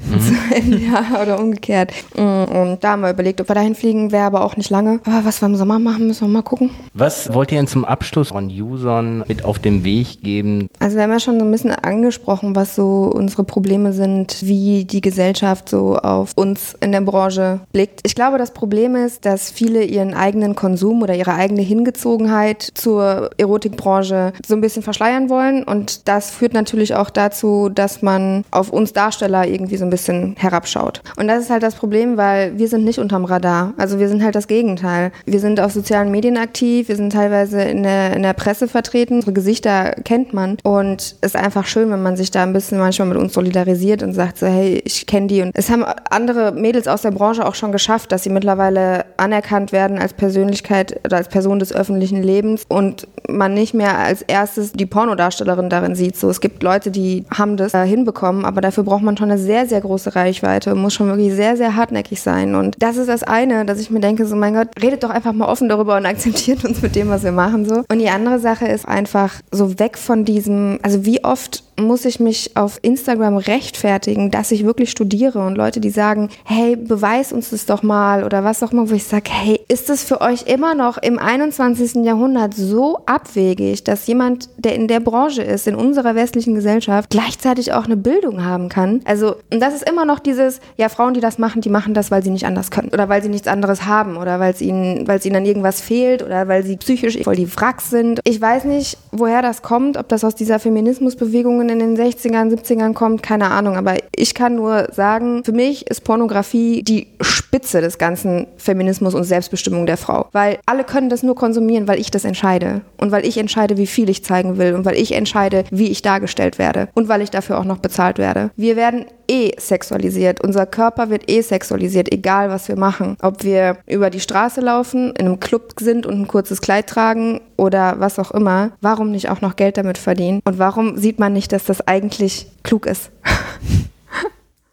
mhm. ja, oder umgekehrt. Mm, und da haben wir überlegt, ob wir dahin fliegen, wäre aber auch nicht lange. Aber was wir im Sommer machen, müssen wir mal gucken. Was wollt ihr denn zum Abschluss von Usern mit auf den Weg geben? Also wir haben ja schon so ein bisschen angesprochen, was so unsere Probleme sind, wie die Gesellschaft so auf uns in der Branche blickt. Ich glaube, das Problem ist, dass viele ihren eigenen Konsum oder ihre eigene Hingezogenheit zur Erotikbranche so ein bisschen verschleiern wollen. Und das führt natürlich auch dazu, dass man auf uns Darsteller irgendwie so ein ein bisschen herabschaut. Und das ist halt das Problem, weil wir sind nicht unterm Radar. Also wir sind halt das Gegenteil. Wir sind auf sozialen Medien aktiv, wir sind teilweise in der, in der Presse vertreten, unsere Gesichter kennt man und es ist einfach schön, wenn man sich da ein bisschen manchmal mit uns solidarisiert und sagt so, hey, ich kenne die. Und es haben andere Mädels aus der Branche auch schon geschafft, dass sie mittlerweile anerkannt werden als Persönlichkeit oder als Person des öffentlichen Lebens und man nicht mehr als erstes die Pornodarstellerin darin sieht. So, es gibt Leute, die haben das äh, hinbekommen, aber dafür braucht man schon eine sehr, sehr große Reichweite und muss schon wirklich sehr, sehr hartnäckig sein. Und das ist das eine, dass ich mir denke, so mein Gott, redet doch einfach mal offen darüber und akzeptiert uns mit dem, was wir machen. so. Und die andere Sache ist einfach so weg von diesem, also wie oft muss ich mich auf Instagram rechtfertigen, dass ich wirklich studiere und Leute, die sagen, hey, beweis uns das doch mal oder was auch immer, wo ich sage, hey, ist das für euch immer noch im 21. Jahrhundert so abwegig, dass jemand, der in der Branche ist, in unserer westlichen Gesellschaft, gleichzeitig auch eine Bildung haben kann? Also, und das ist immer noch dieses, ja, Frauen, die das machen, die machen das, weil sie nicht anders können oder weil sie nichts anderes haben oder weil es ihnen, weil es ihnen an irgendwas fehlt oder weil sie psychisch voll die Wracks sind. Ich weiß nicht, woher das kommt, ob das aus dieser Feminismusbewegung in den 60ern, 70ern kommt, keine Ahnung. Aber ich kann nur sagen, für mich ist Pornografie die Spitze des ganzen Feminismus und Selbstbestimmung der Frau. Weil alle können das nur konsumieren, weil ich das entscheide. Und weil ich entscheide, wie viel ich zeigen will. Und weil ich entscheide, wie ich dargestellt werde. Und weil ich dafür auch noch bezahlt werde. Wir werden eh sexualisiert. Unser Körper wird eh sexualisiert, egal was wir machen. Ob wir über die Straße laufen, in einem Club sind und ein kurzes Kleid tragen oder was auch immer. Warum nicht auch noch Geld damit verdienen? Und warum sieht man nicht, dass das eigentlich klug ist?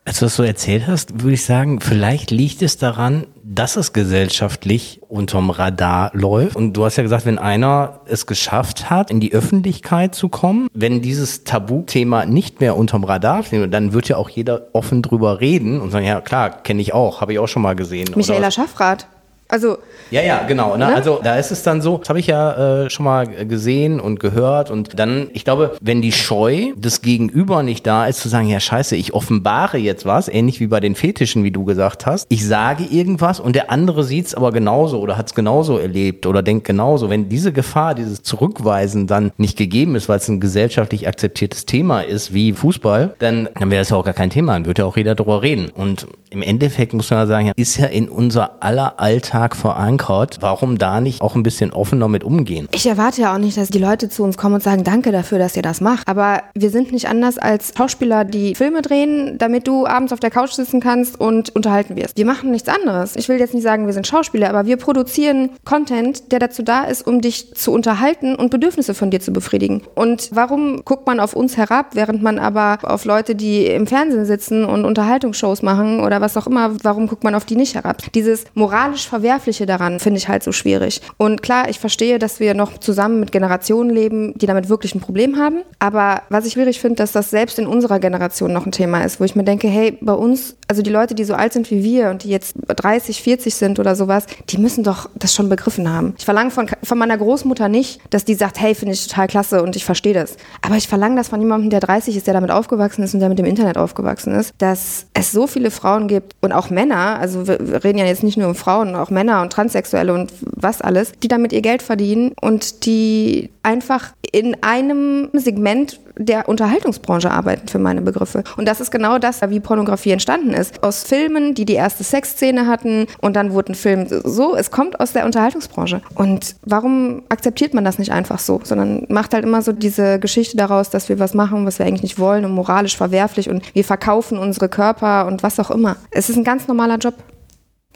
Als du das so erzählt hast, würde ich sagen, vielleicht liegt es daran, dass es gesellschaftlich unterm Radar läuft. Und du hast ja gesagt, wenn einer es geschafft hat, in die Öffentlichkeit zu kommen, wenn dieses Tabuthema nicht mehr unterm Radar steht, dann wird ja auch jeder offen drüber reden und sagen, ja klar, kenne ich auch, habe ich auch schon mal gesehen. Michaela Schaffrath. Also ja, ja, genau. Ne? Ne? Also da ist es dann so, das habe ich ja äh, schon mal gesehen und gehört und dann, ich glaube, wenn die Scheu des Gegenüber nicht da ist, zu sagen, ja scheiße, ich offenbare jetzt was, ähnlich wie bei den Fetischen, wie du gesagt hast. Ich sage irgendwas und der andere sieht es aber genauso oder hat es genauso erlebt oder denkt genauso. Wenn diese Gefahr, dieses Zurückweisen dann nicht gegeben ist, weil es ein gesellschaftlich akzeptiertes Thema ist, wie Fußball, dann, dann wäre das ja auch gar kein Thema, dann würde ja auch jeder darüber reden. Und im Endeffekt muss man ja sagen, ist ja in unser aller Alltag verankert. Warum da nicht auch ein bisschen offener mit umgehen? Ich erwarte ja auch nicht, dass die Leute zu uns kommen und sagen, danke dafür, dass ihr das macht. Aber wir sind nicht anders als Schauspieler, die Filme drehen, damit du abends auf der Couch sitzen kannst und unterhalten wirst. Wir machen nichts anderes. Ich will jetzt nicht sagen, wir sind Schauspieler, aber wir produzieren Content, der dazu da ist, um dich zu unterhalten und Bedürfnisse von dir zu befriedigen. Und warum guckt man auf uns herab, während man aber auf Leute, die im Fernsehen sitzen und Unterhaltungsshows machen oder was auch immer, warum guckt man auf die nicht herab? Dieses moralisch verwerfliche Verwerfliche daran finde ich halt so schwierig. Und klar, ich verstehe, dass wir noch zusammen mit Generationen leben, die damit wirklich ein Problem haben. Aber was ich schwierig finde, dass das selbst in unserer Generation noch ein Thema ist, wo ich mir denke, hey, bei uns, also die Leute, die so alt sind wie wir und die jetzt 30, 40 sind oder sowas, die müssen doch das schon begriffen haben. Ich verlange von, von meiner Großmutter nicht, dass die sagt, hey, finde ich total klasse und ich verstehe das. Aber ich verlange das von jemandem, der 30 ist, der damit aufgewachsen ist und der mit dem Internet aufgewachsen ist, dass es so viele Frauen gibt und auch Männer, also wir, wir reden ja jetzt nicht nur um Frauen, auch Männer und Transsexuelle und was alles, die damit ihr Geld verdienen und die einfach in einem Segment der Unterhaltungsbranche arbeiten für meine Begriffe. Und das ist genau das, wie Pornografie entstanden ist. Aus Filmen, die die erste Sexszene hatten und dann wurde ein Film so, es kommt aus der Unterhaltungsbranche. Und warum akzeptiert man das nicht einfach so, sondern macht halt immer so diese Geschichte daraus, dass wir was machen, was wir eigentlich nicht wollen und moralisch verwerflich und wir verkaufen unsere Körper und was auch immer. Es ist ein ganz normaler Job.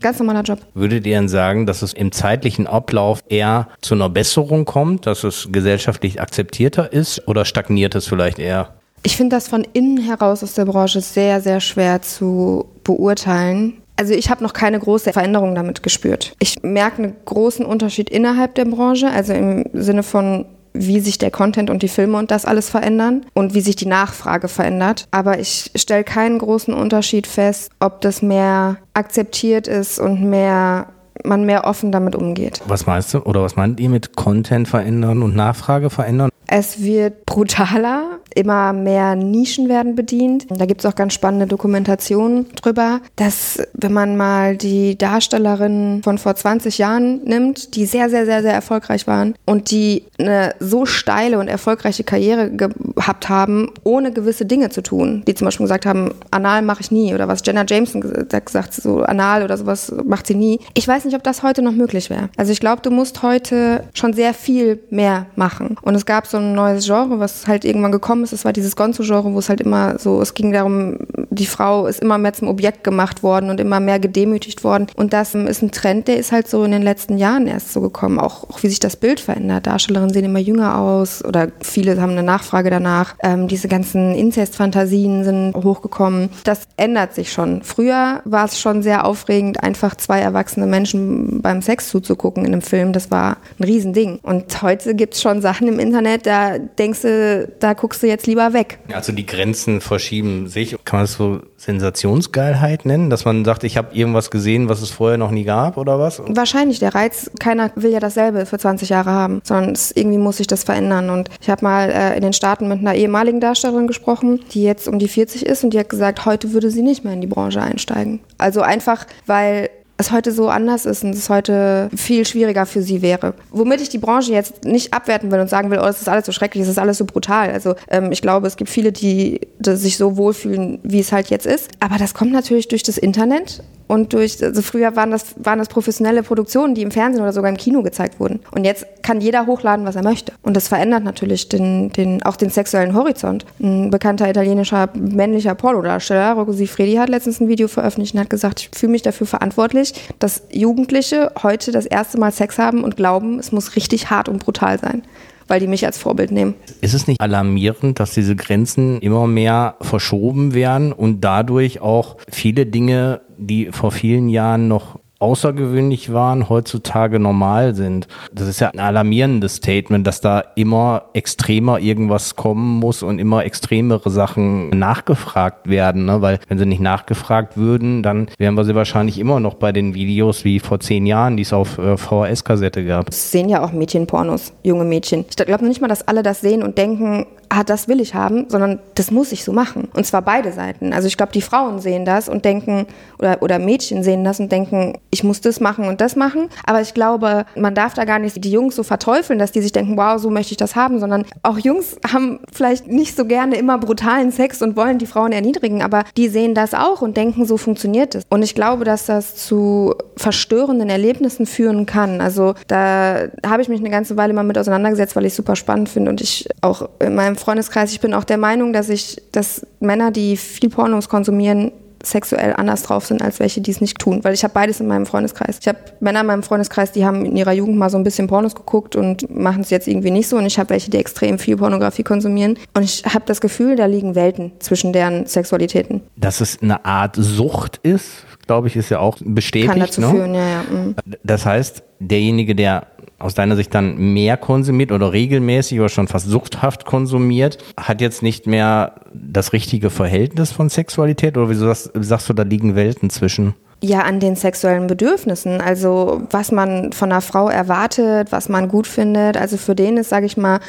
Ganz normaler Job. Würdet ihr denn sagen, dass es im zeitlichen Ablauf eher zu einer Besserung kommt, dass es gesellschaftlich akzeptierter ist oder stagniert es vielleicht eher? Ich finde das von innen heraus aus der Branche sehr, sehr schwer zu beurteilen. Also ich habe noch keine große Veränderung damit gespürt. Ich merke einen großen Unterschied innerhalb der Branche, also im Sinne von wie sich der Content und die Filme und das alles verändern und wie sich die Nachfrage verändert. Aber ich stelle keinen großen Unterschied fest, ob das mehr akzeptiert ist und mehr man mehr offen damit umgeht. Was meinst du oder was meint ihr mit Content verändern und Nachfrage verändern? Es wird brutaler, immer mehr Nischen werden bedient. Da gibt es auch ganz spannende Dokumentationen drüber, dass wenn man mal die Darstellerinnen von vor 20 Jahren nimmt, die sehr, sehr, sehr, sehr erfolgreich waren und die eine so steile und erfolgreiche Karriere gehabt haben, ohne gewisse Dinge zu tun, die zum Beispiel gesagt haben, anal mache ich nie oder was Jenna Jameson gesagt, hat, so anal oder sowas macht sie nie. Ich weiß nicht, ob das heute noch möglich wäre. Also ich glaube, du musst heute schon sehr viel mehr machen. Und es gab so ein neues Genre, was halt irgendwann gekommen ist. Es war dieses Gonzo-Genre, wo es halt immer so, es ging darum, die Frau ist immer mehr zum Objekt gemacht worden und immer mehr gedemütigt worden. Und das ist ein Trend, der ist halt so in den letzten Jahren erst so gekommen. Auch, auch wie sich das Bild verändert. Darstellerinnen sehen immer jünger aus oder viele haben eine Nachfrage danach. Ähm, diese ganzen Inzestfantasien sind hochgekommen. Das ändert sich schon. Früher war es schon sehr aufregend, einfach zwei erwachsene Menschen beim Sex zuzugucken in einem Film. Das war ein Riesending. Und heute gibt es schon Sachen im Internet, da denkst du, da guckst du jetzt lieber weg. Also die Grenzen verschieben sich. Kann man das so Sensationsgeilheit nennen, dass man sagt, ich habe irgendwas gesehen, was es vorher noch nie gab oder was? Wahrscheinlich der Reiz. Keiner will ja dasselbe für 20 Jahre haben, sondern irgendwie muss sich das verändern. Und ich habe mal äh, in den Staaten mit einer ehemaligen Darstellerin gesprochen, die jetzt um die 40 ist und die hat gesagt, heute würde sie nicht mehr in die Branche einsteigen. Also einfach, weil es heute so anders ist und es heute viel schwieriger für sie wäre. Womit ich die Branche jetzt nicht abwerten will und sagen will, oh, das ist alles so schrecklich, es ist alles so brutal. Also ähm, ich glaube, es gibt viele, die, die sich so wohlfühlen, wie es halt jetzt ist. Aber das kommt natürlich durch das Internet und durch, also früher waren das, waren das professionelle Produktionen, die im Fernsehen oder sogar im Kino gezeigt wurden. Und jetzt kann jeder hochladen, was er möchte. Und das verändert natürlich den, den, auch den sexuellen Horizont. Ein bekannter italienischer männlicher Pornodarsteller, Rocco Sifredi, hat letztens ein Video veröffentlicht und hat gesagt, ich fühle mich dafür verantwortlich, dass Jugendliche heute das erste Mal Sex haben und glauben, es muss richtig hart und brutal sein weil die mich als Vorbild nehmen. Ist es nicht alarmierend, dass diese Grenzen immer mehr verschoben werden und dadurch auch viele Dinge, die vor vielen Jahren noch außergewöhnlich waren, heutzutage normal sind. Das ist ja ein alarmierendes Statement, dass da immer extremer irgendwas kommen muss und immer extremere Sachen nachgefragt werden. Ne? Weil wenn sie nicht nachgefragt würden, dann wären wir sie wahrscheinlich immer noch bei den Videos wie vor zehn Jahren, die es auf äh, VHS-Kassette gab. Es sehen ja auch Mädchenpornos, junge Mädchen. Ich glaube nicht mal, dass alle das sehen und denken, ah, das will ich haben, sondern das muss ich so machen. Und zwar beide Seiten. Also ich glaube, die Frauen sehen das und denken, oder, oder Mädchen sehen das und denken, ich muss das machen und das machen. Aber ich glaube, man darf da gar nicht die Jungs so verteufeln, dass die sich denken, wow, so möchte ich das haben, sondern auch Jungs haben vielleicht nicht so gerne immer brutalen Sex und wollen die Frauen erniedrigen, aber die sehen das auch und denken, so funktioniert es. Und ich glaube, dass das zu verstörenden Erlebnissen führen kann. Also da habe ich mich eine ganze Weile mal mit auseinandergesetzt, weil ich es super spannend finde und ich auch in meinem Freundeskreis, ich bin auch der Meinung, dass ich, dass Männer, die viel Pornos konsumieren, sexuell anders drauf sind als welche, die es nicht tun. Weil ich habe beides in meinem Freundeskreis. Ich habe Männer in meinem Freundeskreis, die haben in ihrer Jugend mal so ein bisschen Pornos geguckt und machen es jetzt irgendwie nicht so. Und ich habe welche, die extrem viel Pornografie konsumieren. Und ich habe das Gefühl, da liegen Welten zwischen deren Sexualitäten. Dass es eine Art Sucht ist, glaube ich, ist ja auch bestätigt. Kann dazu ne? führen, ja, ja. mhm. Das heißt, derjenige, der aus deiner Sicht dann mehr konsumiert oder regelmäßig oder schon fast suchthaft konsumiert, hat jetzt nicht mehr das richtige Verhältnis von Sexualität oder wieso sagst, sagst du, da liegen Welten zwischen? Ja, an den sexuellen Bedürfnissen. Also was man von einer Frau erwartet, was man gut findet. Also für den ist, sage ich mal,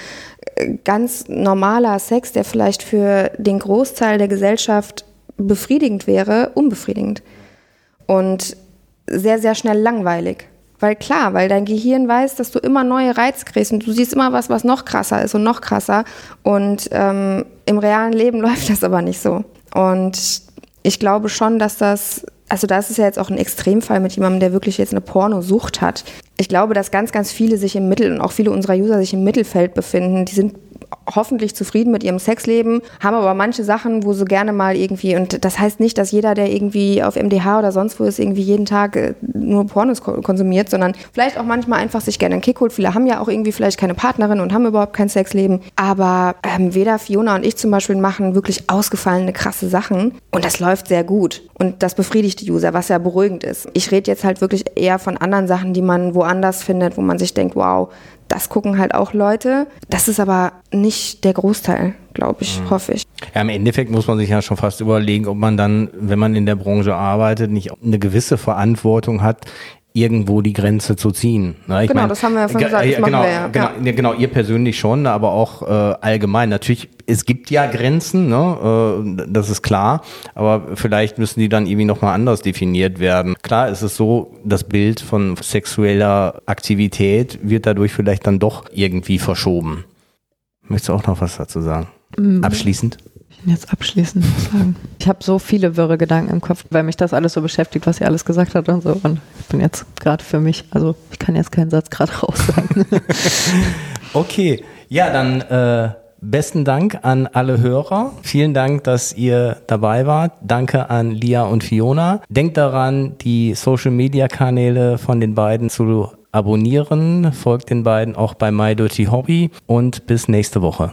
ganz normaler Sex, der vielleicht für den Großteil der Gesellschaft befriedigend wäre, unbefriedigend. Und sehr, sehr schnell langweilig. Weil klar, weil dein Gehirn weiß, dass du immer neue Reize kriegst und du siehst immer was, was noch krasser ist und noch krasser. Und ähm, im realen Leben läuft das aber nicht so. Und ich glaube schon, dass das, also das ist ja jetzt auch ein Extremfall mit jemandem, der wirklich jetzt eine Pornosucht hat. Ich glaube, dass ganz, ganz viele sich im Mittel und auch viele unserer User sich im Mittelfeld befinden. Die sind hoffentlich zufrieden mit ihrem Sexleben, haben aber manche Sachen, wo sie gerne mal irgendwie, und das heißt nicht, dass jeder, der irgendwie auf MDH oder sonst wo ist, irgendwie jeden Tag äh, nur Pornos ko- konsumiert, sondern vielleicht auch manchmal einfach sich gerne einen Kick holt. Viele haben ja auch irgendwie vielleicht keine Partnerin und haben überhaupt kein Sexleben. Aber ähm, weder Fiona und ich zum Beispiel machen wirklich ausgefallene, krasse Sachen. Und das läuft sehr gut. Und das befriedigt die User, was ja beruhigend ist. Ich rede jetzt halt wirklich eher von anderen Sachen, die man woanders findet, wo man sich denkt, wow, das gucken halt auch Leute. Das ist aber nicht der Großteil, glaube ich, hoffe ich. Ja, im Endeffekt muss man sich ja schon fast überlegen, ob man dann, wenn man in der Branche arbeitet, nicht eine gewisse Verantwortung hat, irgendwo die Grenze zu ziehen. Ich Genau, mein, das haben wir ja vorhin ge- gesagt, das genau, wir ja, Genau, ja. ja, genau, ihr persönlich schon, aber auch äh, allgemein. Natürlich, es gibt ja Grenzen, ne? äh, das ist klar, aber vielleicht müssen die dann irgendwie nochmal anders definiert werden. Klar ist es so, das Bild von sexueller Aktivität wird dadurch vielleicht dann doch irgendwie verschoben. Möchtest du auch noch was dazu sagen? Mhm. Abschließend? Jetzt abschließend sagen. Ich habe so viele wirre Gedanken im Kopf, weil mich das alles so beschäftigt, was sie alles gesagt hat und so. Und ich bin jetzt gerade für mich, also ich kann jetzt keinen Satz gerade raus sagen. Okay, ja, dann äh, besten Dank an alle Hörer. Vielen Dank, dass ihr dabei wart. Danke an Lia und Fiona. Denkt daran, die Social-Media-Kanäle von den beiden zu abonnieren. Folgt den beiden auch bei My Dirty Hobby und bis nächste Woche.